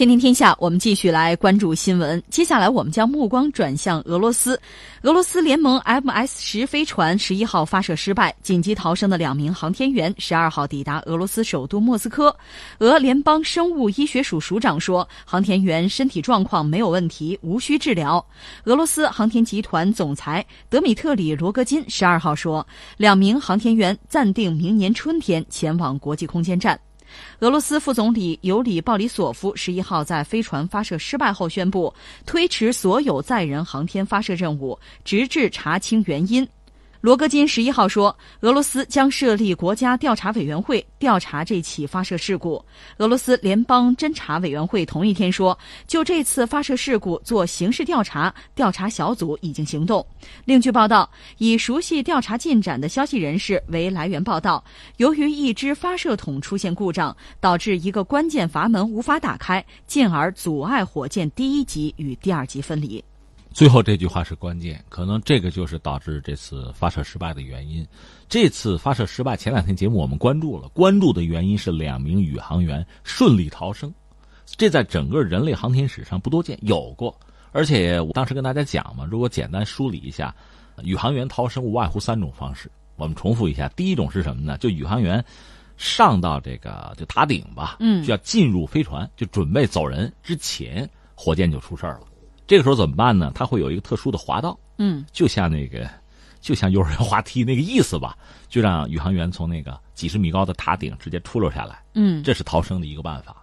天天天下，我们继续来关注新闻。接下来，我们将目光转向俄罗斯。俄罗斯联盟 MS 十飞船十一号发射失败，紧急逃生的两名航天员十二号抵达俄罗斯首都莫斯科。俄联邦生物医学署署长说，航天员身体状况没有问题，无需治疗。俄罗斯航天集团总裁德米特里·罗戈金十二号说，两名航天员暂定明年春天前往国际空间站。俄罗斯副总理尤里·鲍里索夫十一号在飞船发射失败后宣布，推迟所有载人航天发射任务，直至查清原因。罗戈金十一号说，俄罗斯将设立国家调查委员会调查这起发射事故。俄罗斯联邦侦查委员会同一天说，就这次发射事故做刑事调查，调查小组已经行动。另据报道，以熟悉调查进展的消息人士为来源报道，由于一只发射筒出现故障，导致一个关键阀门无法打开，进而阻碍火箭第一级与第二级分离。最后这句话是关键，可能这个就是导致这次发射失败的原因。这次发射失败，前两天节目我们关注了，关注的原因是两名宇航员顺利逃生，这在整个人类航天史上不多见，有过。而且我当时跟大家讲嘛，如果简单梳理一下，宇航员逃生无外乎三种方式。我们重复一下，第一种是什么呢？就宇航员上到这个就塔顶吧，嗯，就要进入飞船，就准备走人之前，火箭就出事儿了。这个时候怎么办呢？它会有一个特殊的滑道，嗯，就像那个，就像幼儿园滑梯那个意思吧，就让宇航员从那个几十米高的塔顶直接出溜下来，嗯，这是逃生的一个办法。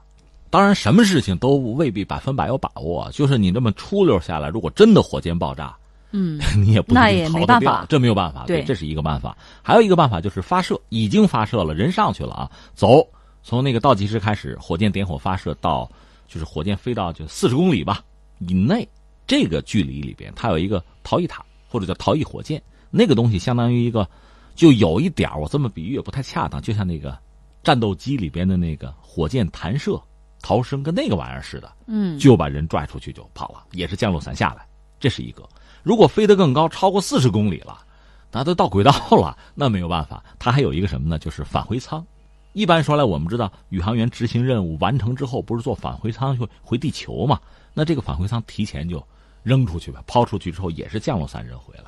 当然，什么事情都未必百分百有把握，就是你这么出溜下来，如果真的火箭爆炸，嗯，你也不那也没办法，这没有办法，对，这是一个办法。还有一个办法就是发射，已经发射了，人上去了啊，走，从那个倒计时开始，火箭点火发射到，就是火箭飞到就四十公里吧以内。这个距离里边，它有一个逃逸塔，或者叫逃逸火箭，那个东西相当于一个，就有一点我这么比喻也不太恰当，就像那个战斗机里边的那个火箭弹射逃生，跟那个玩意儿似的，嗯，就把人拽出去就跑了，也是降落伞下来，这是一个。如果飞得更高，超过四十公里了，那都到轨道了，那没有办法，它还有一个什么呢？就是返回舱。一般说来，我们知道宇航员执行任务完成之后，不是坐返回舱回回地球嘛？那这个返回舱提前就。扔出去吧，抛出去之后也是降落伞扔回来，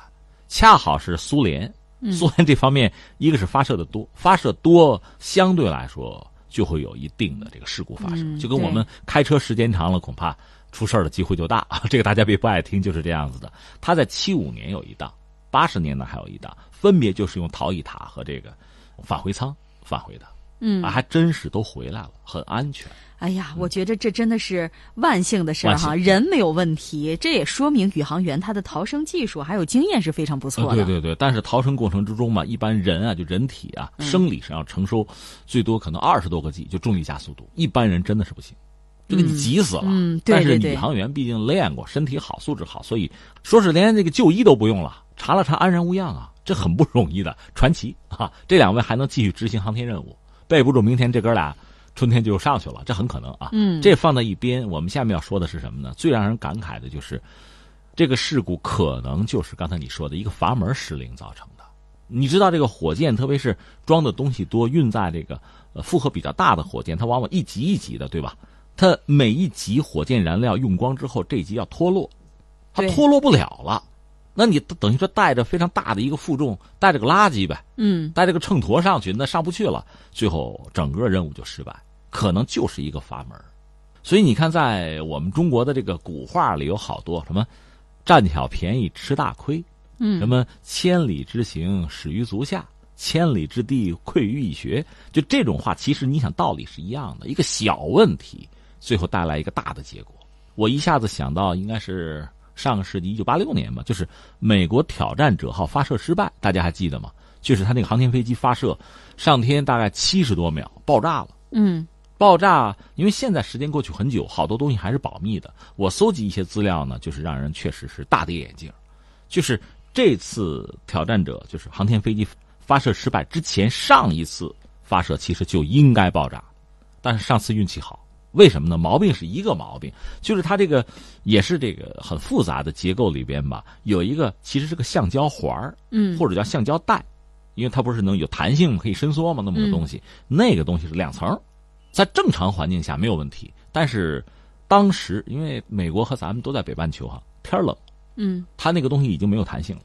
恰好是苏联，苏联这方面一个是发射的多，发射多相对来说就会有一定的这个事故发生，就跟我们开车时间长了，恐怕出事儿的机会就大。这个大家别不爱听，就是这样子的。他在七五年有一档，八十年呢还有一档，分别就是用逃逸塔和这个返回舱返回的，嗯，还真是都回来了，很安全。哎呀，我觉得这真的是万幸的事儿哈，人没有问题，这也说明宇航员他的逃生技术还有经验是非常不错的。对对对，但是逃生过程之中嘛，一般人啊，就人体啊，生理上要承受最多可能二十多个 G，就重力加速度，一般人真的是不行，就给你急死了。嗯，但是宇航员毕竟练过，身体好，素质好，所以说是连这个就医都不用了，查了查安然无恙啊，这很不容易的传奇啊！这两位还能继续执行航天任务，备不住明天这哥俩。春天就上去了，这很可能啊。嗯，这放在一边，我们下面要说的是什么呢？最让人感慨的就是，这个事故可能就是刚才你说的一个阀门失灵造成的。你知道，这个火箭特别是装的东西多、运载这个呃负荷比较大的火箭，它往往一级一级的，对吧？它每一级火箭燃料用光之后，这级要脱落，它脱落不了了。那你等于说带着非常大的一个负重，带着个垃圾呗，嗯，带着个秤砣上去，那上不去了，最后整个任务就失败，可能就是一个阀门。所以你看，在我们中国的这个古话里有好多什么“占小便宜吃大亏”，嗯，什么“千里之行，始于足下；千里之地，溃于蚁穴”，就这种话，其实你想道理是一样的，一个小问题，最后带来一个大的结果。我一下子想到，应该是。上个世纪一九八六年嘛，就是美国挑战者号发射失败，大家还记得吗？就是他那个航天飞机发射上天大概七十多秒爆炸了。嗯，爆炸，因为现在时间过去很久，好多东西还是保密的。我搜集一些资料呢，就是让人确实是大跌眼镜。就是这次挑战者，就是航天飞机发射失败之前，上一次发射其实就应该爆炸，但是上次运气好。为什么呢？毛病是一个毛病，就是它这个也是这个很复杂的结构里边吧，有一个其实是个橡胶环儿，嗯，或者叫橡胶带，因为它不是能有弹性可以伸缩嘛，那么个东西，那个东西是两层，在正常环境下没有问题，但是当时因为美国和咱们都在北半球哈，天冷，嗯，它那个东西已经没有弹性了，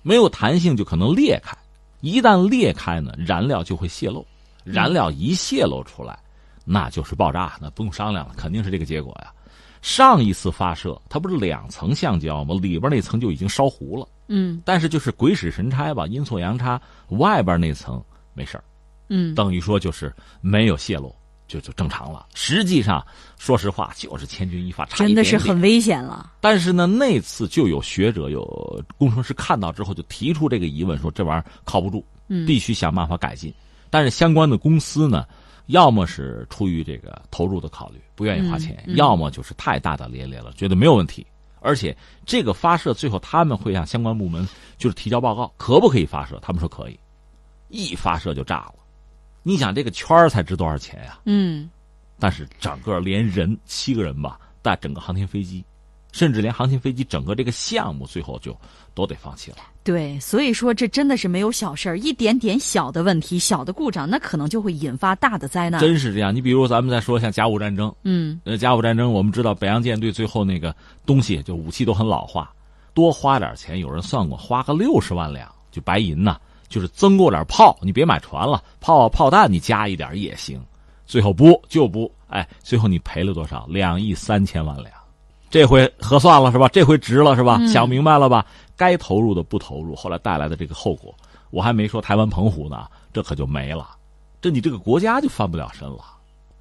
没有弹性就可能裂开，一旦裂开呢，燃料就会泄漏，燃料一泄露出来，那就是爆炸，那不用商量了，肯定是这个结果呀。上一次发射，它不是两层橡胶吗？里边那层就已经烧糊了。嗯，但是就是鬼使神差吧，阴错阳差，外边那层没事儿。嗯，等于说就是没有泄露，就就正常了。实际上，说实话，就是千钧一发，差真的是很危险了。但是呢，那次就有学者、有工程师看到之后，就提出这个疑问，说这玩意儿靠不住，必须想办法改进。但是相关的公司呢？要么是出于这个投入的考虑，不愿意花钱；要么就是太大大咧咧了，觉得没有问题。而且这个发射最后他们会向相关部门就是提交报告，可不可以发射？他们说可以，一发射就炸了。你想这个圈儿才值多少钱呀？嗯，但是整个连人七个人吧，带整个航天飞机。甚至连航天飞机整个这个项目最后就都得放弃了。对，所以说这真的是没有小事儿，一点点小的问题、小的故障，那可能就会引发大的灾难。真是这样。你比如咱们再说像甲午战争，嗯，呃，甲午战争我们知道北洋舰队最后那个东西就武器都很老化，多花点钱，有人算过，花个六十万两就白银呐，就是增购点炮，你别买船了，炮炮弹你加一点也行。最后不就不，哎，最后你赔了多少？两亿三千万两。这回合算了是吧？这回值了是吧？想明白了吧？该投入的不投入，后来带来的这个后果，我还没说台湾澎湖呢，这可就没了，这你这个国家就翻不了身了。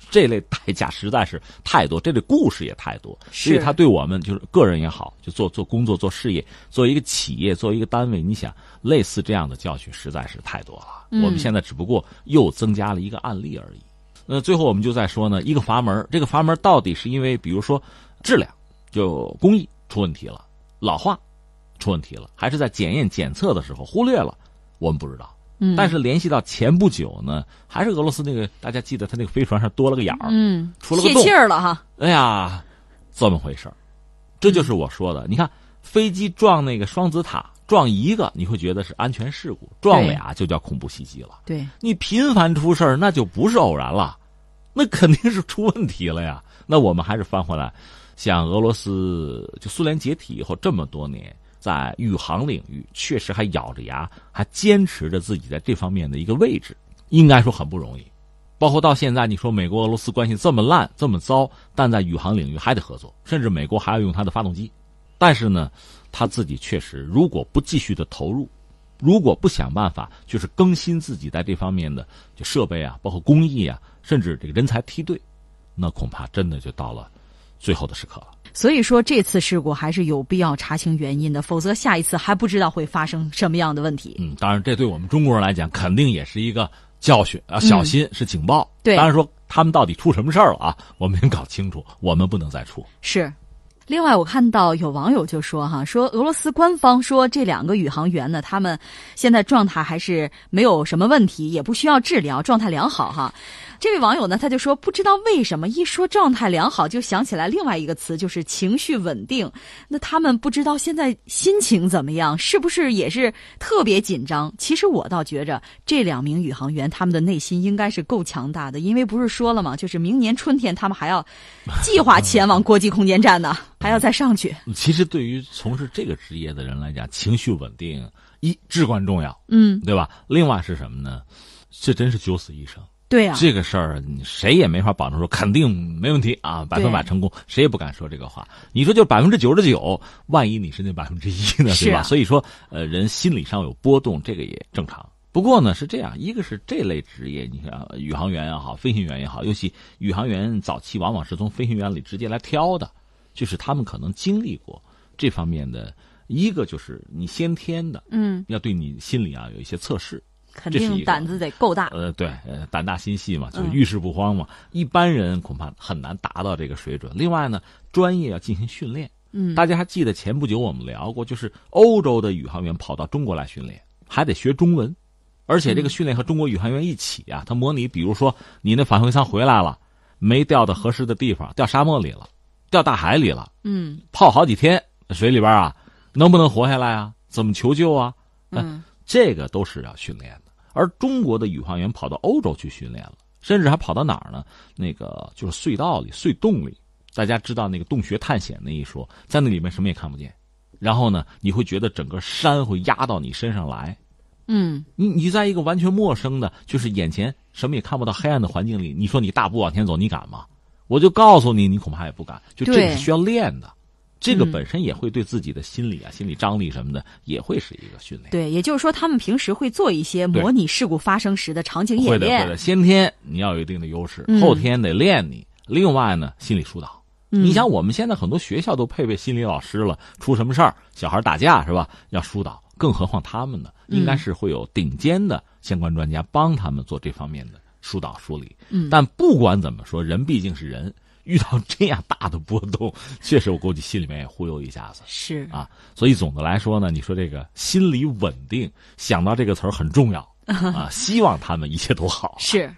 这类代价实在是太多，这类故事也太多，所以他对我们就是个人也好，就做做工作、做事业、做一个企业、做一个单位，你想类似这样的教训实在是太多了。我们现在只不过又增加了一个案例而已。那最后我们就在说呢，一个阀门，这个阀门到底是因为比如说质量。就工艺出问题了，老化出问题了，还是在检验检测的时候忽略了，我们不知道。嗯，但是联系到前不久呢，还是俄罗斯那个，大家记得他那个飞船上多了个眼儿，嗯，出了个洞，泄气儿了哈。哎呀，这么回事儿，这就是我说的。你看飞机撞那个双子塔，撞一个你会觉得是安全事故，撞俩就叫恐怖袭击了。对，你频繁出事儿，那就不是偶然了，那肯定是出问题了呀。那我们还是翻回来。像俄罗斯，就苏联解体以后这么多年，在宇航领域确实还咬着牙，还坚持着自己在这方面的一个位置，应该说很不容易。包括到现在，你说美国俄罗斯关系这么烂、这么糟，但在宇航领域还得合作，甚至美国还要用它的发动机。但是呢，他自己确实如果不继续的投入，如果不想办法就是更新自己在这方面的就设备啊，包括工艺啊，甚至这个人才梯队，那恐怕真的就到了。最后的时刻了，所以说这次事故还是有必要查清原因的，否则下一次还不知道会发生什么样的问题。嗯，当然，这对我们中国人来讲，肯定也是一个教训啊，小心是警报。对，当然说他们到底出什么事儿了啊，我们先搞清楚，我们不能再出。是。另外，我看到有网友就说哈，说俄罗斯官方说这两个宇航员呢，他们现在状态还是没有什么问题，也不需要治疗，状态良好哈。这位网友呢，他就说不知道为什么一说状态良好，就想起来另外一个词，就是情绪稳定。那他们不知道现在心情怎么样，是不是也是特别紧张？其实我倒觉着这两名宇航员他们的内心应该是够强大的，因为不是说了吗？就是明年春天他们还要计划前往国际空间站呢，还要再上去。其实对于从事这个职业的人来讲，情绪稳定一至关重要，嗯，对吧？另外是什么呢？这真是九死一生。对呀，这个事儿谁也没法保证说肯定没问题啊，百分百成功，谁也不敢说这个话。你说就百分之九十九，万一你是那百分之一呢，对吧？所以说，呃，人心理上有波动，这个也正常。不过呢，是这样，一个是这类职业，你看宇航员也好，飞行员也好，尤其宇航员早期往往是从飞行员里直接来挑的，就是他们可能经历过这方面的一个，就是你先天的，嗯，要对你心理啊有一些测试。肯定胆子得够大。呃，对，呃，胆大心细嘛，就遇事不慌嘛。一般人恐怕很难达到这个水准。另外呢，专业要进行训练。嗯，大家还记得前不久我们聊过，就是欧洲的宇航员跑到中国来训练，还得学中文，而且这个训练和中国宇航员一起啊，他模拟，比如说你那返回舱回来了，没掉到合适的地方，掉沙漠里了，掉大海里了，嗯，泡好几天水里边啊，能不能活下来啊？怎么求救啊？嗯。这个都是要训练的，而中国的宇航员跑到欧洲去训练了，甚至还跑到哪儿呢？那个就是隧道里、隧洞里大家知道那个洞穴探险那一说，在那里面什么也看不见，然后呢，你会觉得整个山会压到你身上来。嗯，你你在一个完全陌生的，就是眼前什么也看不到黑暗的环境里，你说你大步往前走，你敢吗？我就告诉你，你恐怕也不敢。就这个是需要练的，这个本身也会对自己的心理啊、心理张力什么的，也会是一个训练。对，也就是说，他们平时会做一些模拟事故发生时的场景演练。会的，会的。先天你要有一定的优势，后天得练你。另外呢，心理疏导。你想，我们现在很多学校都配备心理老师了，出什么事儿，小孩打架是吧？要疏导。更何况他们呢，应该是会有顶尖的相关专家帮他们做这方面的疏导梳理。嗯，但不管怎么说，人毕竟是人，遇到这样大的波动，确实我估计心里面也忽悠一下子。是啊，所以总的来说呢，你说这个心理稳定，想到这个词儿很重要 啊，希望他们一切都好。是。